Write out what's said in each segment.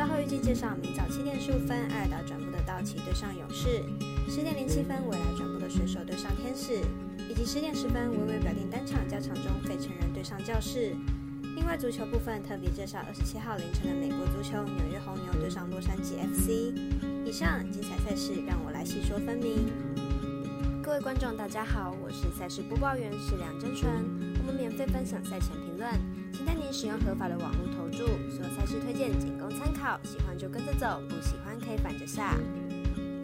稍后预计介绍明早七点十五分艾尔达转播的道奇对上勇士，十点零七分未来转播的水手对上天使，以及十点十分微微表定单场加场中费城人对上教士。另外足球部分特别介绍二十七号凌晨的美国足球纽约红牛对上洛杉矶 FC。以上精彩赛事让我来细说分明。各位观众大家好，我是赛事播报员是梁真纯，我们免费分享赛前评论，请带您使用合法的网络投注，所有赛事推荐仅供参考，喜欢就跟着走，不喜欢可以反着下。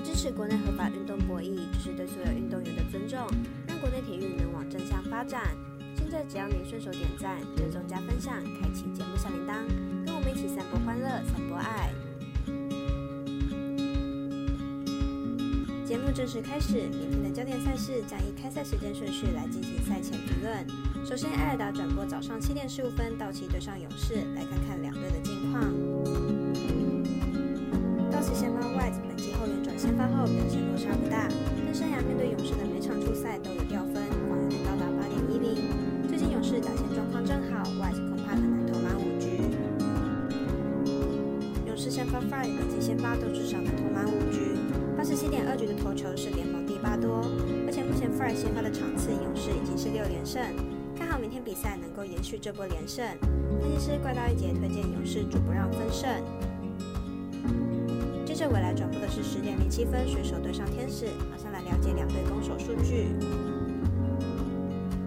支持国内合法运动博弈，就是对所有运动员的尊重，让国内体育能往正向发展。现在只要您顺手点赞、追踪加分享、开启节目小铃铛，跟我们一起散播欢乐、散播爱。节目正式开始，明天的焦点赛事将以开赛时间顺序来进行赛前评论。首先，艾尔达转播早上七点十五分，道奇对上勇士，来看看两队的近况。道奇先发 White 本季后援转先发后表现落差不大，但生涯面对勇士的每场初赛都有掉分，防御率高达八点一零。最近勇士打线状况正好，White 恐怕很难投满五局。勇士先发 Fry 本季先发都至少能投满五局。八十七点二局的投球是联盟第八多，而且目前 Fry 先发的场次，勇士已经是六连胜，明天比赛能够延续这波连胜。分析师怪盗一杰推荐勇士主不让分胜。接着未来转播的是十点零七分，水手对上天使，马上来了解两队攻守数据。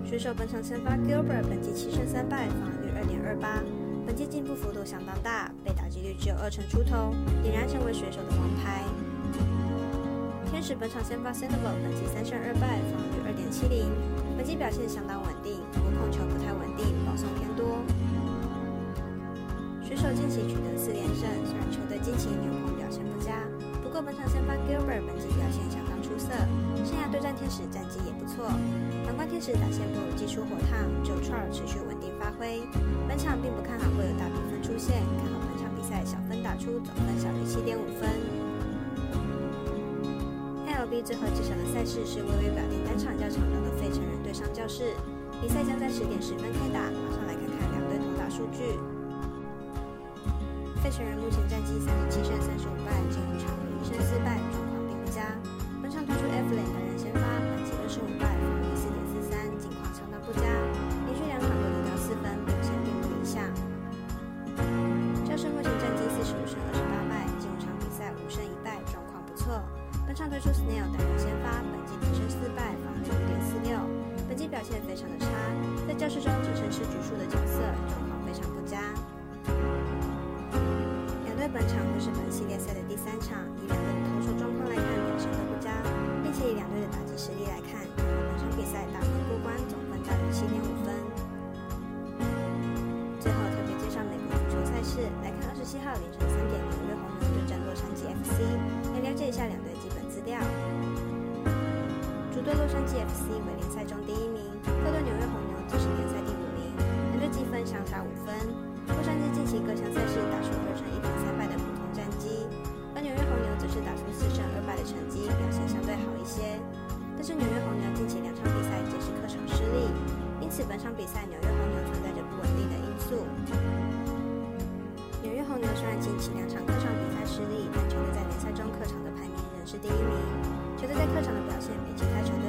水手本场先发 Gilbert 本季七胜三败，防御率二点二八，本季进步幅度相当大，被打击率只有二成出头，俨然成为水手的王牌。天使本场先发 Sandoval 本季三胜二败，防御二点七零，本季表现相当稳定，不过控球不太稳定，保送偏多。水手近期取得四连胜，虽然球队近期牛棚表现不佳，不过本场先发 Gilbert 本季表现相当出色，生涯对战天使战绩也不错。反观天使打线不如技术火烫，Joe Char 持续稳定发挥，本场并不看好会有大比分出现，看好本场比赛小分打出，总分小于七点五分。LB 最后介绍的赛事是微微表定单场较场中的费城人对上教室，比赛将在十点十分开打，马上来看看两队同打数据。费城人目前战绩三十七胜三十五败，仅五场有一胜四败，在教室中只剩吃橘树的角色，状况非常不佳。两队本场会是本系列赛的第三场，以两队的投手状况来看，表现都不佳，并且以两队的打击实力来看，本场比赛打分过关，总分大于七点五分。最后特别介绍美国足球赛事，来看二十七号凌晨五分。洛杉矶近期各项赛事打出二胜一平三败的普通战绩，而纽约红牛则是打出四胜二败的成绩，表现相对好一些。但是纽约红牛近期两场比赛皆是客场失利，因此本场比赛纽约红牛存在着不稳定的因素。纽约红牛虽然近期两场客场比赛失利，但球队在联赛中客场的排名仍是第一名。球队在客场的表现比其他球队